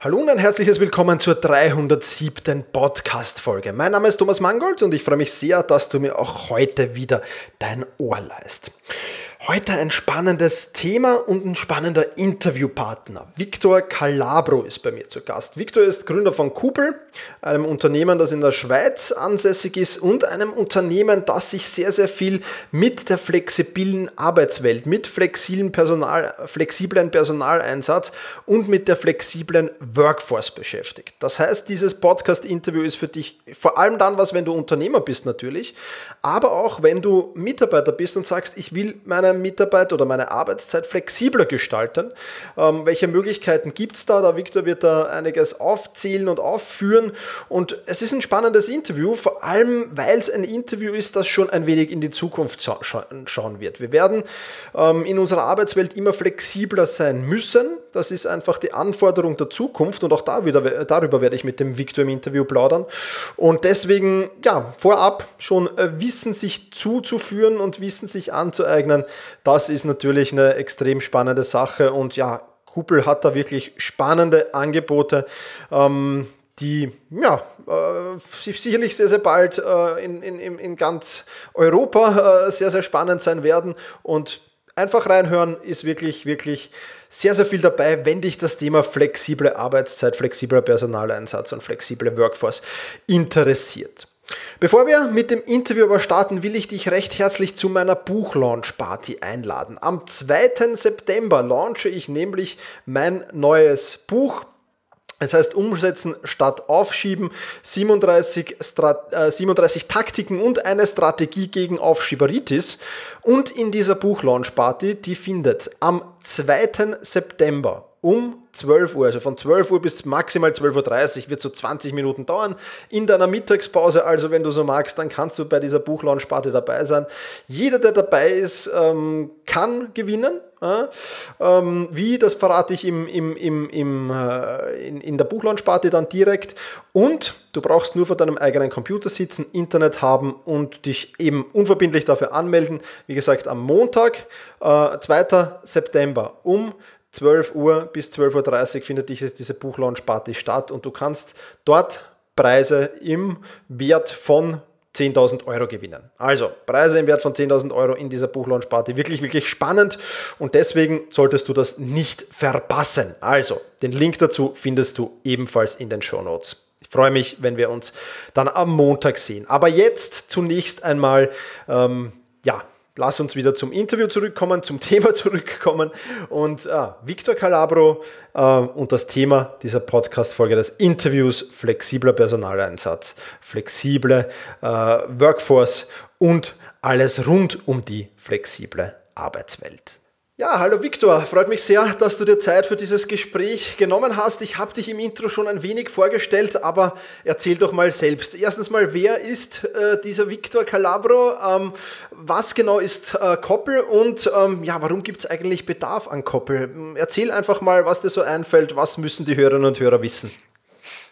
Hallo und ein herzliches Willkommen zur 307. Podcast-Folge. Mein Name ist Thomas Mangold und ich freue mich sehr, dass du mir auch heute wieder dein Ohr leist. Heute ein spannendes Thema und ein spannender Interviewpartner. Victor Calabro ist bei mir zu Gast. Victor ist Gründer von Kupel, einem Unternehmen, das in der Schweiz ansässig ist und einem Unternehmen, das sich sehr, sehr viel mit der flexiblen Arbeitswelt, mit flexiblen, Personal, flexiblen Personaleinsatz und mit der flexiblen Workforce beschäftigt. Das heißt, dieses Podcast-Interview ist für dich vor allem dann was, wenn du Unternehmer bist natürlich, aber auch wenn du Mitarbeiter bist und sagst, ich will meine Mitarbeit oder meine Arbeitszeit flexibler gestalten. Ähm, welche Möglichkeiten gibt es da? Der Victor wird da einiges aufzählen und aufführen. Und es ist ein spannendes Interview, vor allem weil es ein Interview ist, das schon ein wenig in die Zukunft scha schauen wird. Wir werden ähm, in unserer Arbeitswelt immer flexibler sein müssen. Das ist einfach die Anforderung der Zukunft und auch da wieder, darüber werde ich mit dem Victor im Interview plaudern. Und deswegen, ja, vorab schon äh, Wissen sich zuzuführen und Wissen sich anzueignen, das ist natürlich eine extrem spannende Sache und ja, Kuppel hat da wirklich spannende Angebote. Ähm, die ja, äh, sicherlich sehr, sehr bald äh, in, in, in ganz Europa äh, sehr, sehr spannend sein werden. Und einfach reinhören ist wirklich, wirklich sehr, sehr viel dabei, wenn dich das Thema flexible Arbeitszeit, flexibler Personaleinsatz und flexible Workforce interessiert. Bevor wir mit dem Interview aber starten, will ich dich recht herzlich zu meiner Buchlaunch-Party einladen. Am 2. September launche ich nämlich mein neues Buch es heißt umsetzen statt aufschieben, 37, Strat äh, 37 Taktiken und eine Strategie gegen Aufschieberitis. Und in dieser Buchlaunch-Party, die findet am 2. September um 12 Uhr, also von 12 Uhr bis maximal 12.30 Uhr wird so 20 Minuten dauern. In deiner Mittagspause, also wenn du so magst, dann kannst du bei dieser Buchlaunch-Party dabei sein. Jeder, der dabei ist, ähm, kann gewinnen. Ähm, wie, das verrate ich im, im, im, im, äh, in, in der Buchlaunch-Party dann direkt. Und du brauchst nur vor deinem eigenen Computer sitzen, Internet haben und dich eben unverbindlich dafür anmelden. Wie gesagt, am Montag, äh, 2. September um 12 Uhr bis 12.30 Uhr findet diese Buchlaunch-Party statt und du kannst dort Preise im Wert von 10.000 Euro gewinnen. Also Preise im Wert von 10.000 Euro in dieser Buchlaunchparty. Wirklich, wirklich spannend und deswegen solltest du das nicht verpassen. Also den Link dazu findest du ebenfalls in den Show Notes. Ich freue mich, wenn wir uns dann am Montag sehen. Aber jetzt zunächst einmal, ähm, ja, lass uns wieder zum Interview zurückkommen, zum Thema zurückkommen. Und äh, Victor Calabro äh, und das Thema dieser Podcast-Folge des Interviews, flexibler Personaleinsatz, flexible äh, Workforce und alles rund um die flexible Arbeitswelt. Ja, hallo Viktor, freut mich sehr, dass du dir Zeit für dieses Gespräch genommen hast. Ich habe dich im Intro schon ein wenig vorgestellt, aber erzähl doch mal selbst. Erstens mal, wer ist äh, dieser Viktor Calabro? Ähm, was genau ist äh, Koppel und ähm, ja, warum gibt es eigentlich Bedarf an Koppel? Erzähl einfach mal, was dir so einfällt. Was müssen die Hörerinnen und Hörer wissen?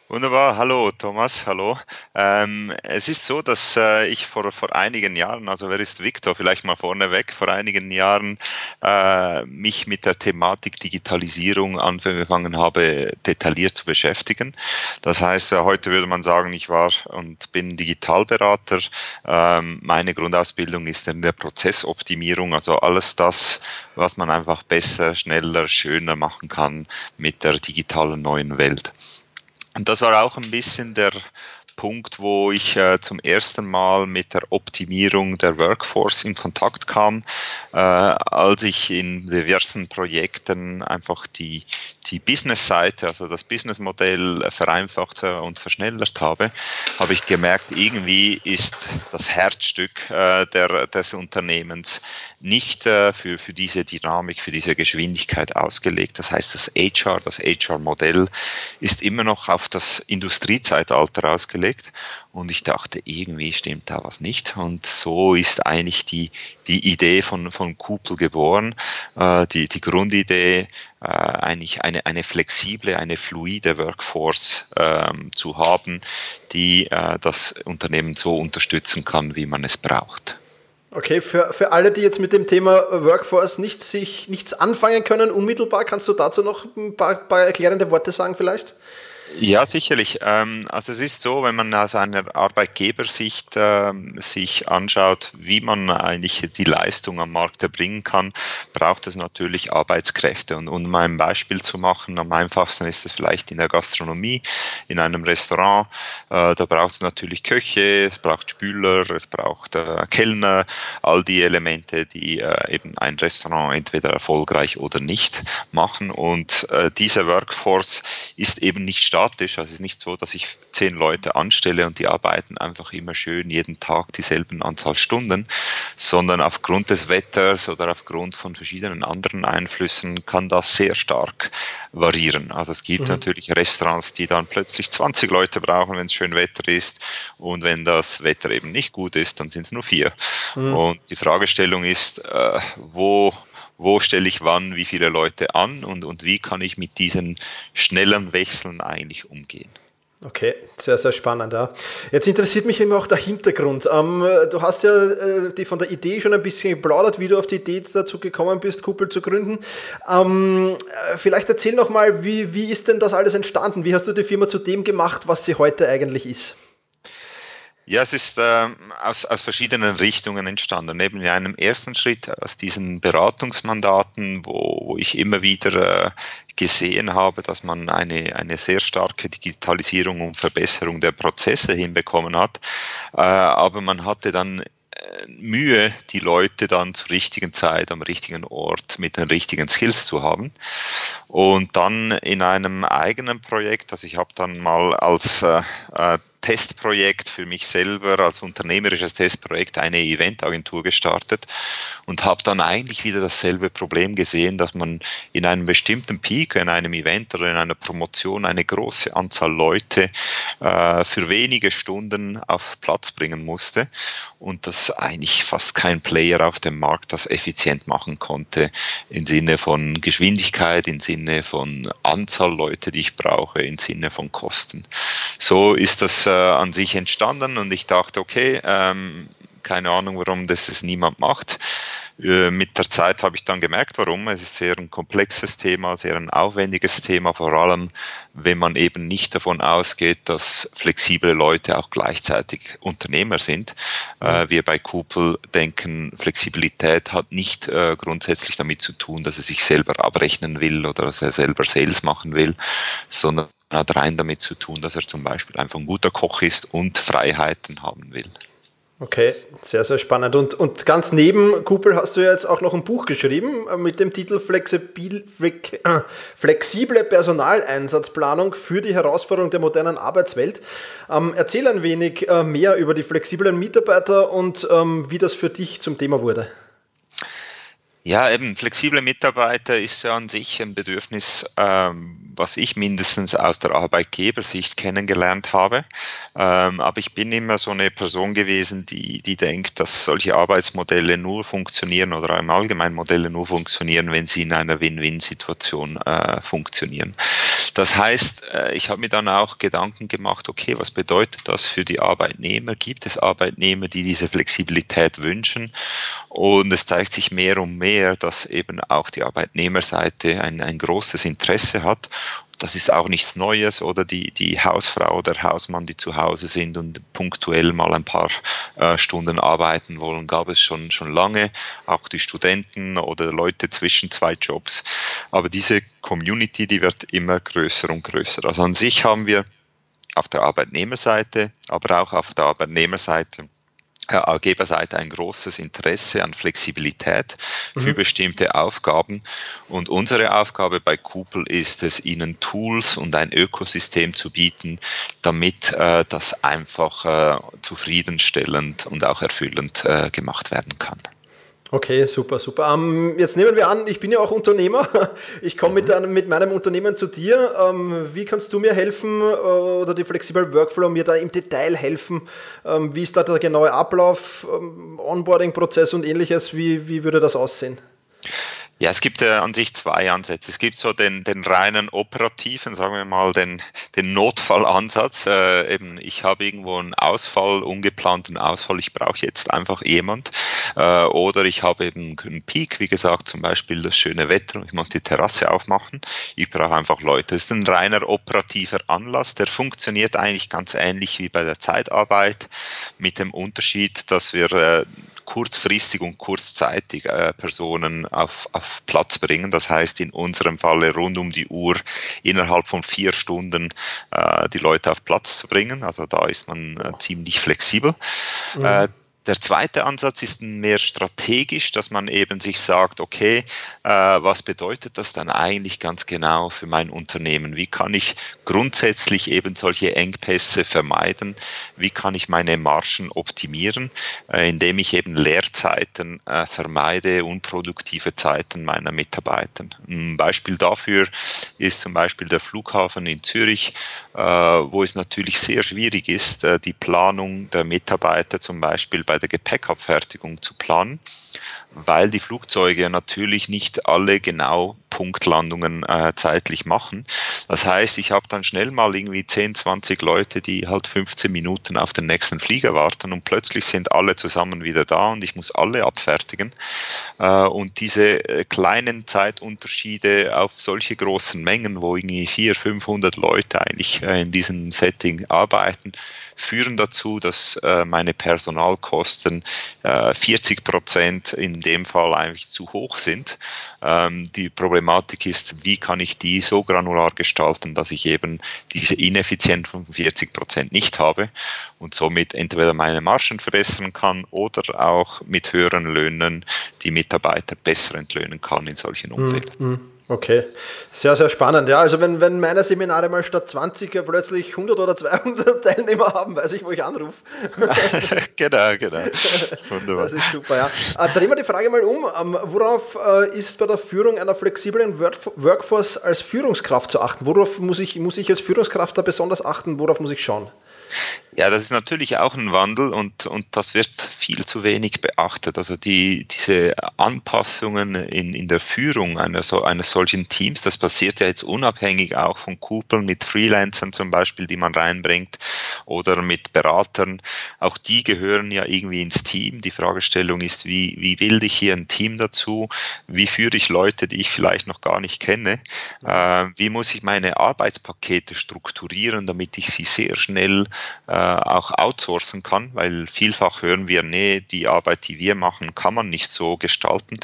Wunderbar, hallo Thomas, hallo. Ähm, es ist so, dass äh, ich vor, vor einigen Jahren, also wer ist Victor, vielleicht mal vorneweg, vor einigen Jahren äh, mich mit der Thematik Digitalisierung angefangen habe, detailliert zu beschäftigen. Das heißt, äh, heute würde man sagen, ich war und bin Digitalberater. Ähm, meine Grundausbildung ist in der Prozessoptimierung, also alles das, was man einfach besser, schneller, schöner machen kann mit der digitalen neuen Welt. Und das war auch ein bisschen der Punkt, wo ich äh, zum ersten Mal mit der Optimierung der Workforce in Kontakt kam, äh, als ich in diversen Projekten einfach die, die Business-Seite, also das Businessmodell vereinfacht und verschnellert habe, habe ich gemerkt, irgendwie ist das Herzstück äh, der, des Unternehmens nicht äh, für, für diese Dynamik, für diese Geschwindigkeit ausgelegt. Das heißt, das HR, das HR-Modell ist immer noch auf das Industriezeitalter ausgelegt und ich dachte, irgendwie stimmt da was nicht. Und so ist eigentlich die, die Idee von, von Kupel geboren, äh, die, die Grundidee, äh, eigentlich eine, eine flexible, eine fluide Workforce ähm, zu haben, die äh, das Unternehmen so unterstützen kann, wie man es braucht. Okay, für, für alle, die jetzt mit dem Thema Workforce nicht, sich, nichts anfangen können, unmittelbar, kannst du dazu noch ein paar, paar erklärende Worte sagen vielleicht? Ja, sicherlich. Ähm, also es ist so, wenn man aus einer Arbeitgebersicht ähm, sich anschaut, wie man eigentlich die Leistung am Markt erbringen kann, braucht es natürlich Arbeitskräfte. Und um ein Beispiel zu machen, am einfachsten ist es vielleicht in der Gastronomie, in einem Restaurant. Äh, da braucht es natürlich Köche, es braucht Spüler, es braucht äh, Kellner, all die Elemente, die äh, eben ein Restaurant entweder erfolgreich oder nicht machen. Und diese Workforce ist eben nicht statisch. Also es ist nicht so, dass ich zehn Leute anstelle und die arbeiten einfach immer schön jeden Tag dieselben Anzahl Stunden, sondern aufgrund des Wetters oder aufgrund von verschiedenen anderen Einflüssen kann das sehr stark variieren. Also es gibt mhm. natürlich Restaurants, die dann plötzlich 20 Leute brauchen, wenn es schön Wetter ist und wenn das Wetter eben nicht gut ist, dann sind es nur vier. Mhm. Und die Fragestellung ist, äh, wo wo stelle ich wann wie viele Leute an und, und wie kann ich mit diesen schnellen Wechseln eigentlich umgehen. Okay, sehr, sehr spannend. Ja. Jetzt interessiert mich immer auch der Hintergrund. Ähm, du hast ja äh, die von der Idee schon ein bisschen geplaudert, wie du auf die Idee dazu gekommen bist, Kuppel zu gründen. Ähm, äh, vielleicht erzähl noch mal, wie, wie ist denn das alles entstanden? Wie hast du die Firma zu dem gemacht, was sie heute eigentlich ist? Ja, es ist äh, aus, aus verschiedenen Richtungen entstanden. Neben einem ersten Schritt aus diesen Beratungsmandaten, wo, wo ich immer wieder äh, gesehen habe, dass man eine, eine sehr starke Digitalisierung und Verbesserung der Prozesse hinbekommen hat. Äh, aber man hatte dann äh, Mühe, die Leute dann zur richtigen Zeit am richtigen Ort mit den richtigen Skills zu haben. Und dann in einem eigenen Projekt, also ich habe dann mal als äh, äh Testprojekt für mich selber, als unternehmerisches Testprojekt, eine Eventagentur gestartet und habe dann eigentlich wieder dasselbe Problem gesehen, dass man in einem bestimmten Peak, in einem Event oder in einer Promotion eine große Anzahl Leute äh, für wenige Stunden auf Platz bringen musste und dass eigentlich fast kein Player auf dem Markt das effizient machen konnte im Sinne von Geschwindigkeit, im Sinne von Anzahl Leute, die ich brauche, im Sinne von Kosten. So ist das äh, an sich entstanden und ich dachte, okay, ähm, keine Ahnung, warum das es niemand macht. äh, mit der Zeit habe ich dann gemerkt, warum. Es ist sehr ein komplexes Thema, sehr ein aufwendiges Thema, vor allem wenn man eben nicht davon ausgeht, dass flexible Leute auch gleichzeitig Unternehmer sind. Äh, wir bei Kupel denken, Flexibilität hat nicht äh, grundsätzlich damit zu tun, dass er sich selber abrechnen will oder dass er selber Sales machen will, sondern hat rein damit zu tun, dass er zum Beispiel einfach ein guter Koch ist und Freiheiten haben will. Okay, sehr, sehr spannend. Und, und ganz neben Kupel hast du ja jetzt auch noch ein Buch geschrieben äh, mit dem Titel Flexibil, äh, Flexible Personaleinsatzplanung für die Herausforderung der modernen Arbeitswelt. Ähm, erzähl ein wenig äh, mehr über die flexiblen Mitarbeiter und ähm, wie das für dich zum Thema wurde. Ja, eben flexible Mitarbeiter ist ja an sich ein Bedürfnis, ähm, was ich mindestens aus der Arbeitgebersicht kennengelernt habe. Ähm, aber ich bin immer so eine Person gewesen, die, die denkt, dass solche Arbeitsmodelle nur funktionieren oder im Allgemeinen Modelle nur funktionieren, wenn sie in einer Win-Win-Situation äh, funktionieren. Das heißt, äh, ich habe mir dann auch Gedanken gemacht, okay, was bedeutet das für die Arbeitnehmer? Gibt es Arbeitnehmer, die diese Flexibilität wünschen? Und es zeigt sich mehr und mehr, her, dass eben auch die Arbeitnehmerseite ein, ein großes Interesse hat. Das ist auch nichts Neues oder die, die Hausfrau oder Hausmann, die zu Hause sind und punktuell mal ein paar äh, Stunden arbeiten wollen, gab es schon, schon lange. Auch die Studenten oder Leute zwischen zwei Jobs. Aber diese Community, die wird immer größer und größer. Also an sich haben wir auf der Arbeitnehmerseite, aber auch auf der Arbeitnehmerseite Arbeitgeberseite ein großes Interesse an Flexibilität für mhm. bestimmte Aufgaben. Und unsere Aufgabe bei Kupel ist es, ihnen Tools und ein Ökosystem zu bieten, damit äh, das einfach äh, zufriedenstellend und auch erfüllend äh, gemacht werden kann. Okay, super, super. Ähm, jetzt nehmen wir an, ich bin ja auch Unternehmer. Ich komme mit, mhm. mit meinem Unternehmen zu dir. Ähm, wie kannst du mir helfen äh, oder die Flexible Workflow mir da im Detail helfen? Ähm, wie ist da der genaue Ablauf, Onboarding-Prozess und ähnliches? Wie, wie würde das aussehen? Ja, es gibt äh, an sich zwei Ansätze. Es gibt so den, den reinen operativen, sagen wir mal, den, den Notfallansatz. Äh, eben, ich habe irgendwo einen Ausfall, ungeplanten Ausfall, ich brauche jetzt einfach jemand. Äh, oder ich habe eben einen Peak, wie gesagt, zum Beispiel das schöne Wetter und ich muss die Terrasse aufmachen. Ich brauche einfach Leute. Das ist ein reiner operativer Anlass, der funktioniert eigentlich ganz ähnlich wie bei der Zeitarbeit, mit dem Unterschied, dass wir äh, kurzfristig und kurzzeitig äh, Personen auf, auf Platz bringen. Das heißt in unserem Falle rund um die Uhr innerhalb von vier Stunden äh, die Leute auf Platz zu bringen. Also da ist man äh, ziemlich flexibel. Mhm. Der zweite Ansatz ist mehr strategisch, dass man eben sich sagt, okay, äh, was bedeutet das dann eigentlich ganz genau für mein Unternehmen? Wie kann ich grundsätzlich eben solche Engpässe vermeiden? Wie kann ich meine Margen optimieren, äh, indem ich eben Leerzeiten äh, vermeide, unproduktive Zeiten meiner Mitarbeiter? Ein Beispiel dafür ist zum Beispiel der Flughafen in Zürich, äh, wo es natürlich sehr schwierig ist, äh, die Planung der Mitarbeiter zum Beispiel bei bei der Gepäckabfertigung zu planen, weil die Flugzeuge natürlich nicht alle genau Punktlandungen äh, zeitlich machen. Das heißt, ich habe dann schnell mal irgendwie 10, 20 Leute, die halt 15 Minuten auf den nächsten Flieger warten und plötzlich sind alle zusammen wieder da und ich muss alle abfertigen. Äh, und diese äh, kleinen Zeitunterschiede auf solche großen Mengen, wo irgendwie 400, 500 Leute eigentlich äh, in diesem Setting arbeiten, führen dazu, dass äh, meine Personalkosten äh, 40 Prozent in dem Fall eigentlich zu hoch sind. Ähm, die Problematik ist, wie kann ich die so granular gestalten, dass ich eben diese Ineffizienz von 40 Prozent nicht habe und somit entweder meine Margen verbessern kann oder auch mit höheren Löhnen die Mitarbeiter besser entlöhnen kann in solchen Umfeldern. Mm, mm. Okay, sehr, sehr spannend. Ja, also wenn, wenn meine Seminare mal statt 20 ja plötzlich 100 oder 200 Teilnehmer haben, weiß ich, wo ich anrufe. genau, genau. Wunderbar. Das ist super, ja. Äh, drehen wir die Frage mal um. Ähm, worauf äh, ist bei der Führung einer flexiblen Workforce als Führungskraft zu achten? Worauf muss ich, muss ich als Führungskraft da besonders achten? Worauf muss ich schauen? Ja, das ist natürlich auch ein Wandel und, und das wird viel zu wenig beachtet. Also die, diese Anpassungen in, in der Führung einer, so, eines solchen Teams, das passiert ja jetzt unabhängig auch von Kuppeln mit Freelancern zum Beispiel, die man reinbringt oder mit Beratern. Auch die gehören ja irgendwie ins Team. Die Fragestellung ist, wie, wie bilde ich hier ein Team dazu? Wie führe ich Leute, die ich vielleicht noch gar nicht kenne? Äh, wie muss ich meine Arbeitspakete strukturieren, damit ich sie sehr schnell äh, auch outsourcen kann, weil vielfach hören wir, nee, die Arbeit, die wir machen, kann man nicht so gestalten.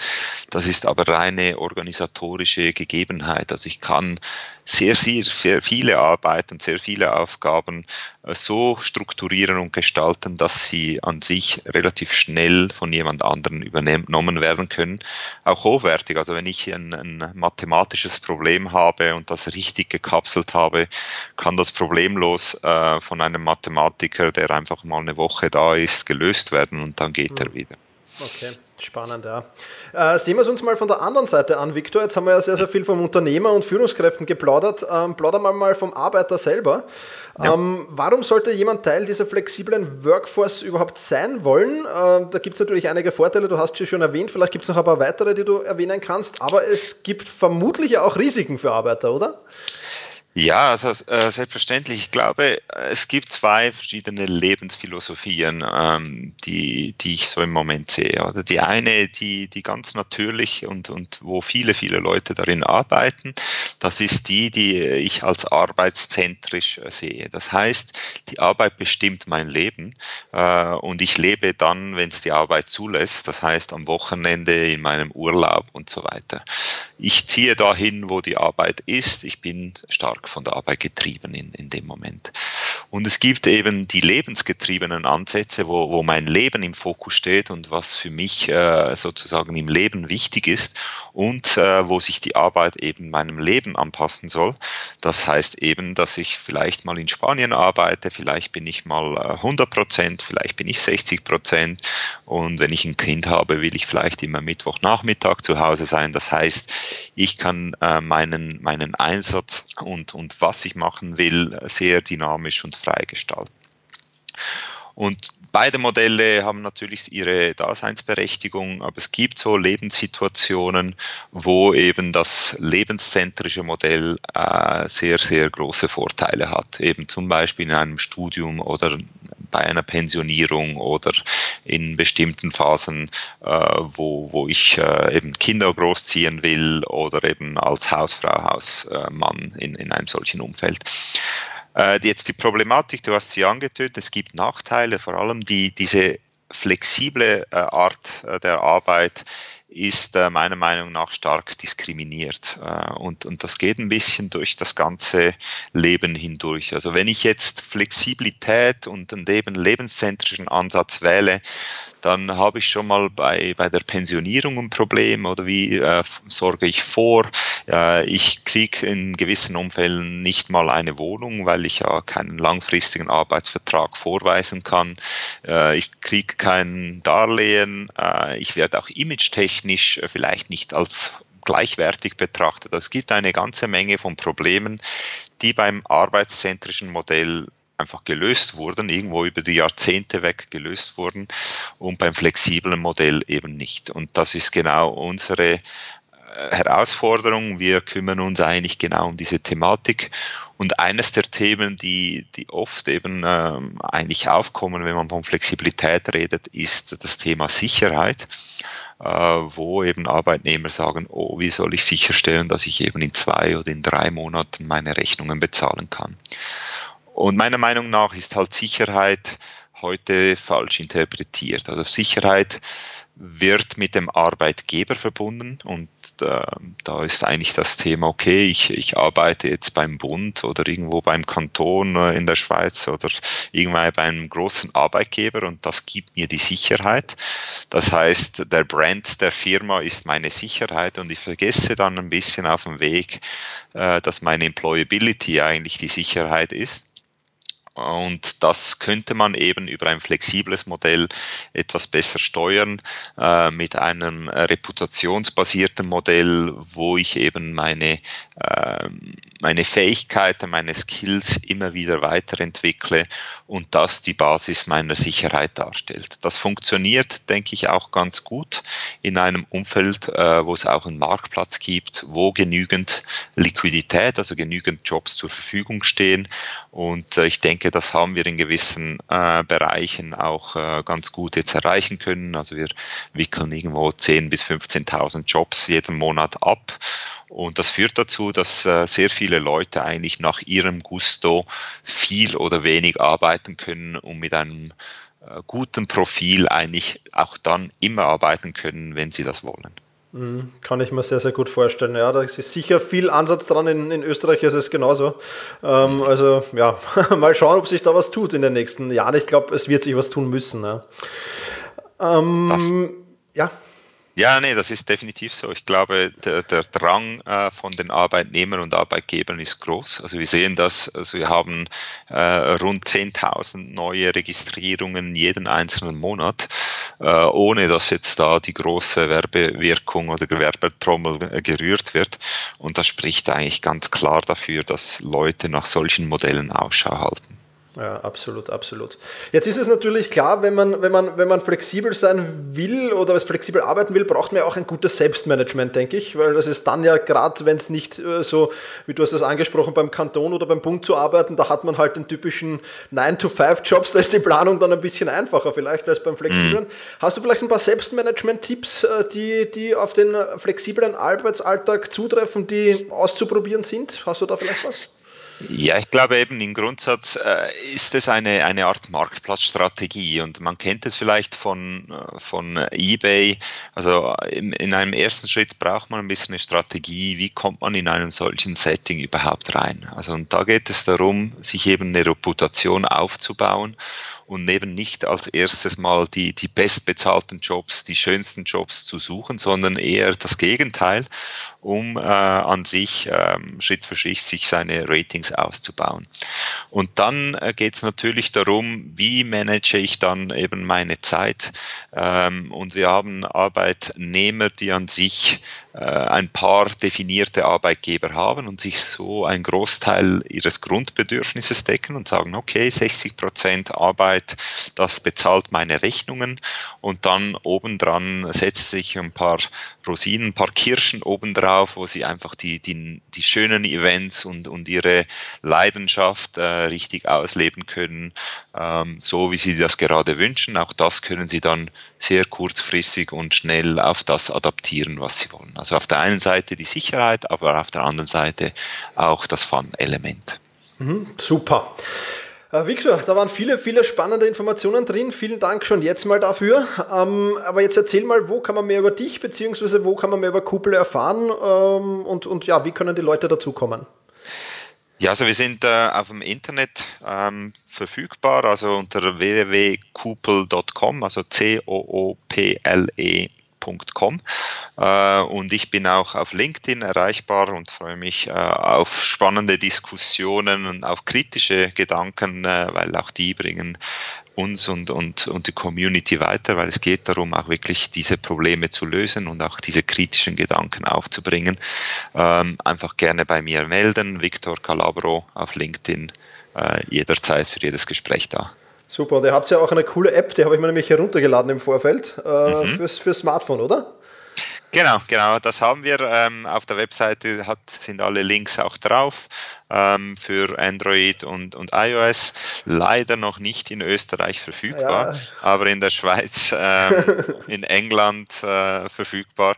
Das ist aber reine organisatorische Gegebenheit. Also ich kann sehr, sehr viele Arbeiten, sehr viele Aufgaben äh, so strukturieren und gestalten, dass sie an sich relativ schnell von jemand anderen übernommen werden können. Auch hochwertig. Also wenn ich ein, ein mathematisches Problem habe und das richtig gekapselt habe, kann das problemlos äh, von einem Mathematiker, der einfach mal eine Woche da ist, gelöst werden und dann geht mhm. er wieder. Okay, spannend, ja. Äh, sehen wir es uns mal von der anderen Seite an, Viktor. Jetzt haben wir ja sehr, sehr viel vom Unternehmer und Führungskräften geplaudert. Ähm, plaudern wir mal vom Arbeiter selber. Ja. Ähm, warum sollte jemand Teil dieser flexiblen Workforce überhaupt sein wollen? Äh, da gibt es natürlich einige Vorteile, du hast sie schon erwähnt. Vielleicht gibt es noch ein paar weitere, die du erwähnen kannst. Aber es gibt vermutlich auch Risiken für Arbeiter, oder? Ja, also äh, selbstverständlich. Ich glaube, es gibt zwei verschiedene Lebensphilosophien, ähm, die, die ich so im Moment sehe. Oder die eine, die, die ganz natürlich und, und wo viele, viele Leute darin arbeiten, das ist die, die ich als arbeitszentrisch äh, sehe. Das heißt, die Arbeit bestimmt mein Leben äh, und ich lebe dann, wenn es die Arbeit zulässt, das heißt am Wochenende, in meinem Urlaub und so weiter. Ich ziehe dahin, wo die Arbeit ist. Ich bin stark stark von der Arbeit getrieben in, in dem Moment. Und es gibt eben die lebensgetriebenen Ansätze, wo, wo mein Leben im Fokus steht und was für mich äh, sozusagen im Leben wichtig ist und äh, wo sich die Arbeit eben meinem Leben anpassen soll. Das heißt eben, dass ich vielleicht mal in Spanien arbeite, vielleicht bin ich mal 100 äh, Prozent, vielleicht bin ich 60 Prozent und wenn ich ein Kind habe, will ich vielleicht immer Mittwochnachmittag zu Hause sein. Das heißt, ich kann äh, meinen, meinen Einsatz und und, was ich machen will, sehr dynamisch und frei gestalten. Und beide Modelle haben natürlich ihre Daseinsberechtigung, aber es gibt so Lebenssituationen, wo eben das lebenszentrische Modell äh, sehr, sehr große Vorteile hat. Eben zum Beispiel in einem Studium oder bei einer Pensionierung oder in bestimmten Phasen, äh, wo, wo ich äh, eben Kinder großziehen will oder eben als Hausfrau, Hausmann in, in einem solchen Umfeld. Äh, jetzt die Problematik, du hast sie angetötet, es gibt Nachteile, vor allem die, diese flexible äh, Art äh, der Arbeit ist äh, meiner Meinung nach stark diskriminiert. Äh, und, und das geht ein bisschen durch das ganze Leben hindurch. Also wenn ich jetzt Flexibilität und einen eben lebenszentrischen Ansatz wähle, dann habe ich schon mal bei, bei der Pensionierung ein Problem oder wie äh, sorge ich vor. Äh, ich kriege in gewissen Umfällen nicht mal eine Wohnung, weil ich ja keinen langfristigen Arbeitsvertrag vorweisen kann. Äh, ich kriege kein Darlehen. Äh, ich werde auch image-technisch vielleicht nicht als gleichwertig betrachtet. Es gibt eine ganze Menge von Problemen, die beim arbeitszentrischen Modell einfach gelöst wurden, irgendwo über die Jahrzehnte weg gelöst wurden und beim flexiblen Modell eben nicht. Und das ist genau unsere äh, Herausforderung. Wir kümmern uns eigentlich genau um diese Thematik. Und eines der Themen, die, die oft eben ähm, eigentlich aufkommen, wenn man von Flexibilität redet, ist das Thema Sicherheit, äh, wo eben Arbeitnehmer sagen, oh, wie soll ich sicherstellen, dass ich eben in zwei oder in drei Monaten meine Rechnungen bezahlen kann. Und meiner Meinung nach ist halt Sicherheit heute falsch interpretiert. Also Sicherheit wird mit dem Arbeitgeber verbunden und äh, da ist eigentlich das Thema, okay, ich, ich arbeite jetzt beim Bund oder irgendwo beim Kanton äh, in der Schweiz oder irgendwann bei einem großen Arbeitgeber und das gibt mir die Sicherheit. Das heißt, der Brand der Firma ist meine Sicherheit und ich vergesse dann ein bisschen auf dem Weg, äh, dass meine Employability eigentlich die Sicherheit ist. Und das könnte man eben über ein flexibles Modell etwas besser steuern, äh, mit einem reputationsbasierten Modell, wo ich eben meine, äh, meine Fähigkeiten, meine Skills immer wieder weiterentwickle und das die Basis meiner Sicherheit darstellt. Das funktioniert, denke ich, auch ganz gut in einem Umfeld, äh, wo es auch einen Marktplatz gibt, wo genügend Liquidität, also genügend Jobs zur Verfügung stehen. Und äh, ich denke, das haben wir in gewissen äh, Bereichen auch äh, ganz gut jetzt erreichen können. Also wir wickeln irgendwo 10.000 bis 15.000 Jobs jeden Monat ab. Und das führt dazu, dass äh, sehr viele Leute eigentlich nach ihrem Gusto viel oder wenig arbeiten können und mit einem äh, guten Profil eigentlich auch dann immer arbeiten können, wenn sie das wollen. Mhm, kann ich mir sehr, sehr gut vorstellen. Ja, da ist sicher viel Ansatz dran. In, in Österreich ist es genauso. Ähm, also ja, mal schauen, ob sich da was tut in den nächsten Jahren. Ich glaube, es wird sich was tun müssen. Ja. Ähm, ja. Ja, nee, das ist definitiv so. Ich glaube, der, der Drang äh, von den Arbeitnehmern und Arbeitgebern ist groß. Also wir sehen das, also wir haben äh, rund 10.000 neue Registrierungen jeden einzelnen Monat, äh, ohne dass jetzt da die große Werbewirkung oder Gewerbetrommel äh, gerührt wird. Und das spricht eigentlich ganz klar dafür, dass Leute nach solchen Modellen Ausschau halten. Ja, absolut, absolut. Jetzt ist es natürlich klar, wenn man, wenn man, wenn man flexibel sein will oder flexibel arbeiten will, braucht man ja auch ein gutes Selbstmanagement, denke ich, weil das ist dann ja gerade, wenn es nicht äh, so, wie du hast es angesprochen, beim Kanton oder beim Bund zu arbeiten, da hat man halt den typischen 9-to-5-Jobs, da ist die Planung dann ein bisschen einfacher vielleicht als beim flexiblen. Mhm. Hast du vielleicht ein paar Selbstmanagement-Tipps, äh, die, die auf den flexiblen Arbeitsalltag zutreffen, die auszuprobieren sind? Hast du da vielleicht was? Ja, ich glaube eben im Grundsatz äh, ist es eine, eine Art Marktplatzstrategie und man kennt es vielleicht von, äh, von eBay. Also in, in einem ersten Schritt braucht man ein bisschen eine Strategie, wie kommt man in einen solchen Setting überhaupt rein. Also und da geht es darum, sich eben eine Reputation aufzubauen und eben nicht als erstes mal die, die bestbezahlten Jobs, die schönsten Jobs zu suchen, sondern eher das Gegenteil, um äh, an sich ähm, Schritt für Schritt sich seine Ratings auszubauen. Und dann äh, geht es natürlich darum, wie manage ich dann eben meine Zeit. Ähm, und wir haben Arbeitnehmer, die an sich äh, ein paar definierte Arbeitgeber haben und sich so einen Großteil ihres Grundbedürfnisses decken und sagen, okay, 60 Prozent Arbeit, das bezahlt meine Rechnungen und dann obendran setzt sich ein paar Rosinen, ein paar Kirschen obendrauf, wo sie einfach die, die, die schönen Events und, und ihre Leidenschaft äh, richtig ausleben können, ähm, so wie sie das gerade wünschen. Auch das können sie dann sehr kurzfristig und schnell auf das adaptieren, was sie wollen. Also auf der einen Seite die Sicherheit, aber auf der anderen Seite auch das Fun-Element. Mhm, super. Victor, da waren viele, viele spannende Informationen drin. Vielen Dank schon jetzt mal dafür. Ähm, aber jetzt erzähl mal, wo kann man mehr über dich bzw. wo kann man mehr über Kupel erfahren ähm, und, und ja, wie können die Leute dazukommen? Ja, also wir sind äh, auf dem Internet ähm, verfügbar, also unter www.kupel.com, also C-O-O-P-L-E www.ecom. Äh, und ich bin auch auf LinkedIn erreichbar und freue mich äh, auf spannende Diskussionen und auf kritische Gedanken, äh, weil auch die bringen uns und, und, und die Community weiter, weil es geht darum, auch wirklich diese Probleme zu lösen und auch diese kritischen Gedanken aufzubringen. Ähm, einfach gerne bei mir melden, Victor Calabro auf LinkedIn, jederzeit für jedes Gespräch da. Super, und ihr habt ja auch eine coole App, die habe ich mir nämlich heruntergeladen im Vorfeld, äh, mhm. fürs, fürs Smartphone, oder? Genau, genau, das haben wir. Ähm, auf der Webseite hat, sind alle Links auch drauf ähm, für Android und, und iOS. Leider noch nicht in Österreich verfügbar, ja. aber in der Schweiz, ähm, in England äh, verfügbar.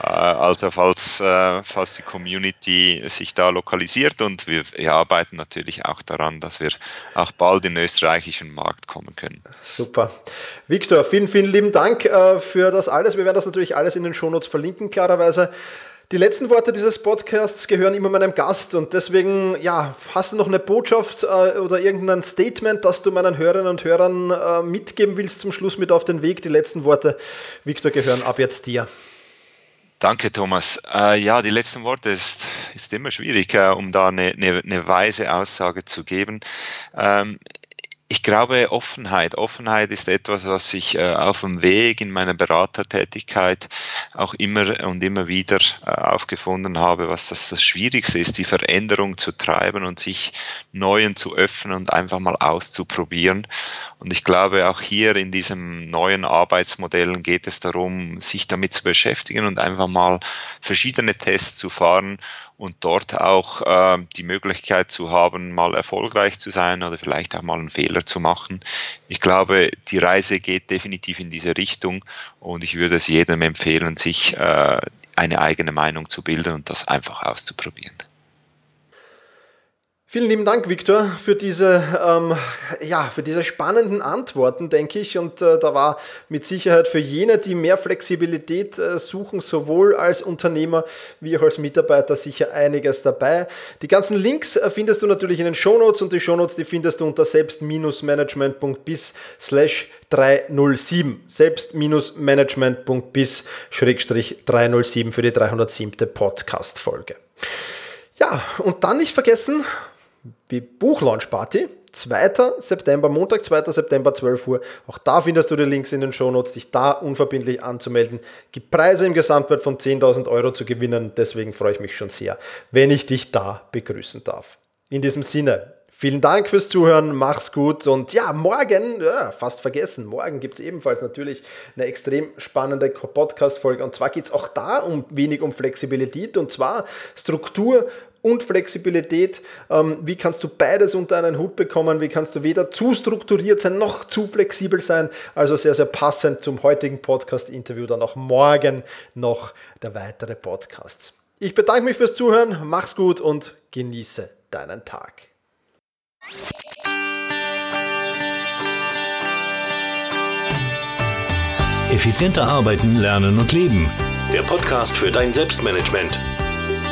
Äh, also falls, äh, falls die Community sich da lokalisiert und wir, wir, arbeiten natürlich auch daran, dass wir auch bald in den österreichischen Markt kommen können. Super. Victor, vielen, vielen lieben Dank äh, für das alles. Wir werden das natürlich alles in den Shownotes verlinken, klarerweise. Die letzten Worte dieses Podcasts gehören immer meinem Gast und deswegen, ja, hast du noch eine Botschaft äh, oder irgendein Statement, das du meinen Hörerinnen und Hörern äh, mitgeben willst zum Schluss mit auf den Weg? Die letzten Worte, Victor, gehören ab jetzt dir. Danke, Thomas. Äh, ja, die letzten Worte ist, ist immer schwierig, äh, um da eine, eine, eine, weise Aussage zu geben. Ähm, ich glaube, Offenheit. Offenheit ist etwas, was ich äh, auf dem Weg in meiner Beratertätigkeit auch immer und immer wieder äh, aufgefunden habe, was das, das Schwierigste ist, die Veränderung zu treiben und sich Neuen zu öffnen und einfach mal auszuprobieren. Und ich glaube, auch hier in diesem neuen Arbeitsmodellen geht es darum, sich damit zu beschäftigen und einfach mal verschiedene Tests zu fahren und dort auch äh, die Möglichkeit zu haben, mal erfolgreich zu sein oder vielleicht auch mal einen Fehler zu machen. Ich glaube, die Reise geht definitiv in diese Richtung und ich würde es jedem empfehlen, sich äh, eine eigene Meinung zu bilden und das einfach auszuprobieren. Vielen lieben Dank, Viktor, für diese, ähm, ja, für diese spannenden Antworten, denke ich. Und äh, da war mit Sicherheit für jene, die mehr Flexibilität äh, suchen, sowohl als Unternehmer wie auch als Mitarbeiter, sicher einiges dabei. Die ganzen Links äh, findest du natürlich in den Shownotes und die Shownotes, die findest du unter selbst-management.bis slash 307. Selbst-management.bis 307 für die 307. Podcast-Folge. Ja, und dann nicht vergessen, Buchlaunch-Party. 2. September, Montag, 2. September, 12 Uhr. Auch da findest du die Links in den Shownotes, dich da unverbindlich anzumelden. Gibt Preise im Gesamtwert von 10.000 Euro zu gewinnen. Deswegen freue ich mich schon sehr, wenn ich dich da begrüßen darf. In diesem Sinne, Vielen Dank fürs Zuhören, mach's gut und ja, morgen, ja, fast vergessen, morgen gibt es ebenfalls natürlich eine extrem spannende Podcast-Folge und zwar geht es auch da um wenig um Flexibilität und zwar Struktur und Flexibilität. Ähm, wie kannst du beides unter einen Hut bekommen? Wie kannst du weder zu strukturiert sein noch zu flexibel sein? Also sehr, sehr passend zum heutigen Podcast-Interview. Dann auch morgen noch der weitere Podcast. Ich bedanke mich fürs Zuhören, mach's gut und genieße deinen Tag. Effizienter arbeiten, lernen und leben. Der Podcast für dein Selbstmanagement